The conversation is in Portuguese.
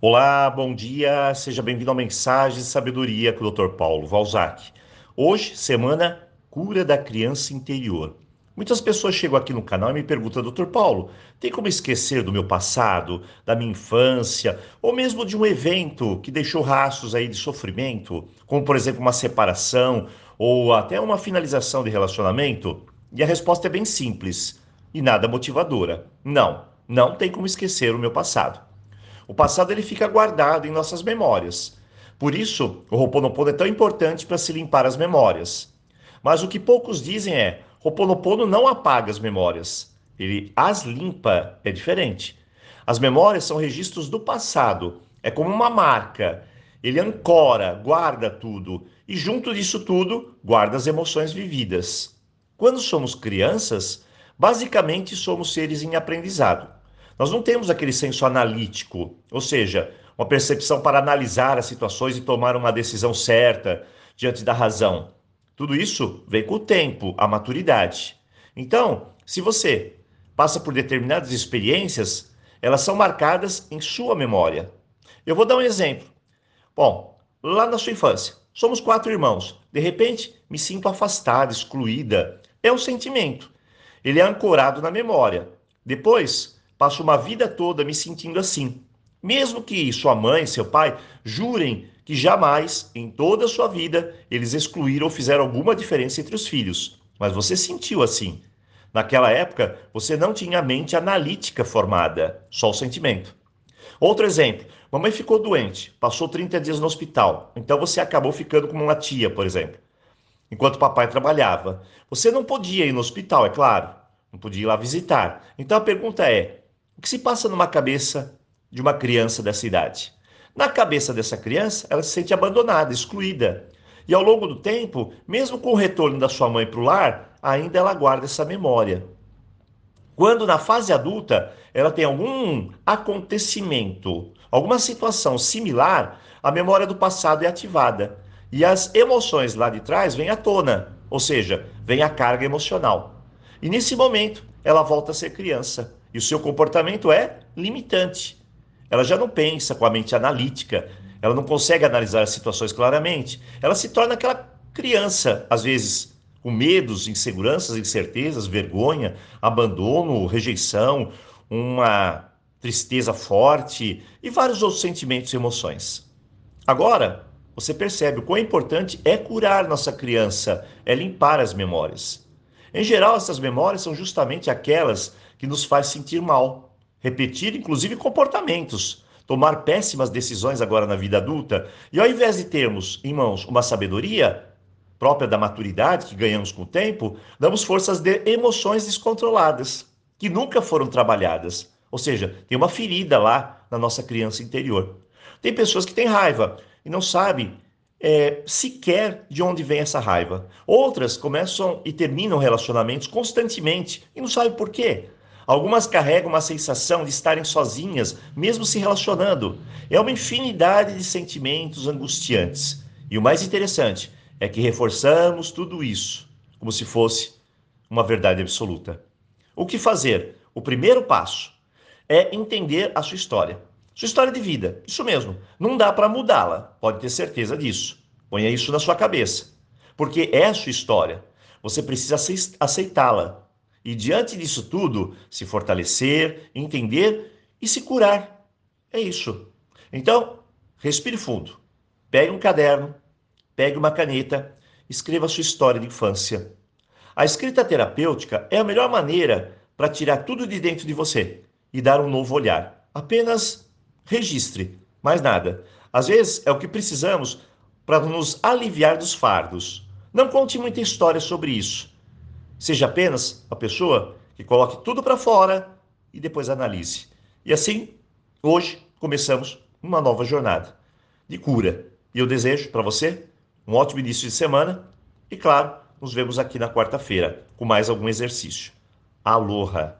Olá, bom dia, seja bem-vindo ao Mensagem de Sabedoria com o Dr. Paulo Valzac. Hoje, semana Cura da Criança Interior. Muitas pessoas chegam aqui no canal e me perguntam, Dr. Paulo, tem como esquecer do meu passado, da minha infância, ou mesmo de um evento que deixou rastros aí de sofrimento, como por exemplo uma separação ou até uma finalização de relacionamento? E a resposta é bem simples e nada motivadora. Não, não tem como esquecer o meu passado. O passado ele fica guardado em nossas memórias. Por isso, o Ho'oponopono é tão importante para se limpar as memórias. Mas o que poucos dizem é: Ho'oponopono não apaga as memórias, ele as limpa, é diferente. As memórias são registros do passado, é como uma marca. Ele ancora, guarda tudo e junto disso tudo, guarda as emoções vividas. Quando somos crianças, basicamente somos seres em aprendizado. Nós não temos aquele senso analítico, ou seja, uma percepção para analisar as situações e tomar uma decisão certa diante da razão. Tudo isso vem com o tempo, a maturidade. Então, se você passa por determinadas experiências, elas são marcadas em sua memória. Eu vou dar um exemplo. Bom, lá na sua infância, somos quatro irmãos. De repente, me sinto afastada, excluída. É um sentimento. Ele é ancorado na memória. Depois, passo uma vida toda me sentindo assim. Mesmo que sua mãe, seu pai jurem que jamais, em toda a sua vida, eles excluíram ou fizeram alguma diferença entre os filhos. Mas você sentiu assim. Naquela época, você não tinha a mente analítica formada, só o sentimento. Outro exemplo: mamãe ficou doente, passou 30 dias no hospital, então você acabou ficando como uma tia, por exemplo. Enquanto papai trabalhava. Você não podia ir no hospital, é claro, não podia ir lá visitar. Então a pergunta é: o que se passa numa cabeça de uma criança dessa idade? Na cabeça dessa criança, ela se sente abandonada, excluída. E ao longo do tempo, mesmo com o retorno da sua mãe para o lar, ainda ela guarda essa memória. Quando na fase adulta ela tem algum acontecimento, alguma situação similar, a memória do passado é ativada e as emoções lá de trás vêm à tona, ou seja, vem a carga emocional. E nesse momento ela volta a ser criança. E o seu comportamento é limitante. Ela já não pensa com a mente analítica, ela não consegue analisar as situações claramente. Ela se torna aquela criança, às vezes com medos, inseguranças, incertezas, vergonha, abandono, rejeição, uma tristeza forte e vários outros sentimentos e emoções. Agora, você percebe o quão importante é curar nossa criança, é limpar as memórias. Em geral, essas memórias são justamente aquelas que nos faz sentir mal, repetir inclusive comportamentos, tomar péssimas decisões agora na vida adulta, e ao invés de termos em mãos uma sabedoria própria da maturidade que ganhamos com o tempo, damos forças de emoções descontroladas, que nunca foram trabalhadas. Ou seja, tem uma ferida lá na nossa criança interior. Tem pessoas que têm raiva e não sabem é, sequer de onde vem essa raiva. Outras começam e terminam relacionamentos constantemente e não sabem por quê. Algumas carregam uma sensação de estarem sozinhas, mesmo se relacionando. É uma infinidade de sentimentos angustiantes. E o mais interessante é que reforçamos tudo isso como se fosse uma verdade absoluta. O que fazer? O primeiro passo é entender a sua história. Sua história de vida. Isso mesmo. Não dá para mudá-la. Pode ter certeza disso. Ponha isso na sua cabeça. Porque é a sua história. Você precisa aceitá-la e diante disso tudo, se fortalecer, entender e se curar. É isso. Então, respire fundo. Pegue um caderno, pegue uma caneta, escreva a sua história de infância. A escrita terapêutica é a melhor maneira para tirar tudo de dentro de você e dar um novo olhar. Apenas registre, mais nada. Às vezes é o que precisamos para nos aliviar dos fardos. Não conte muita história sobre isso. Seja apenas a pessoa que coloque tudo para fora e depois analise. E assim, hoje começamos uma nova jornada de cura. E eu desejo para você um ótimo início de semana e, claro, nos vemos aqui na quarta-feira com mais algum exercício. Aloha!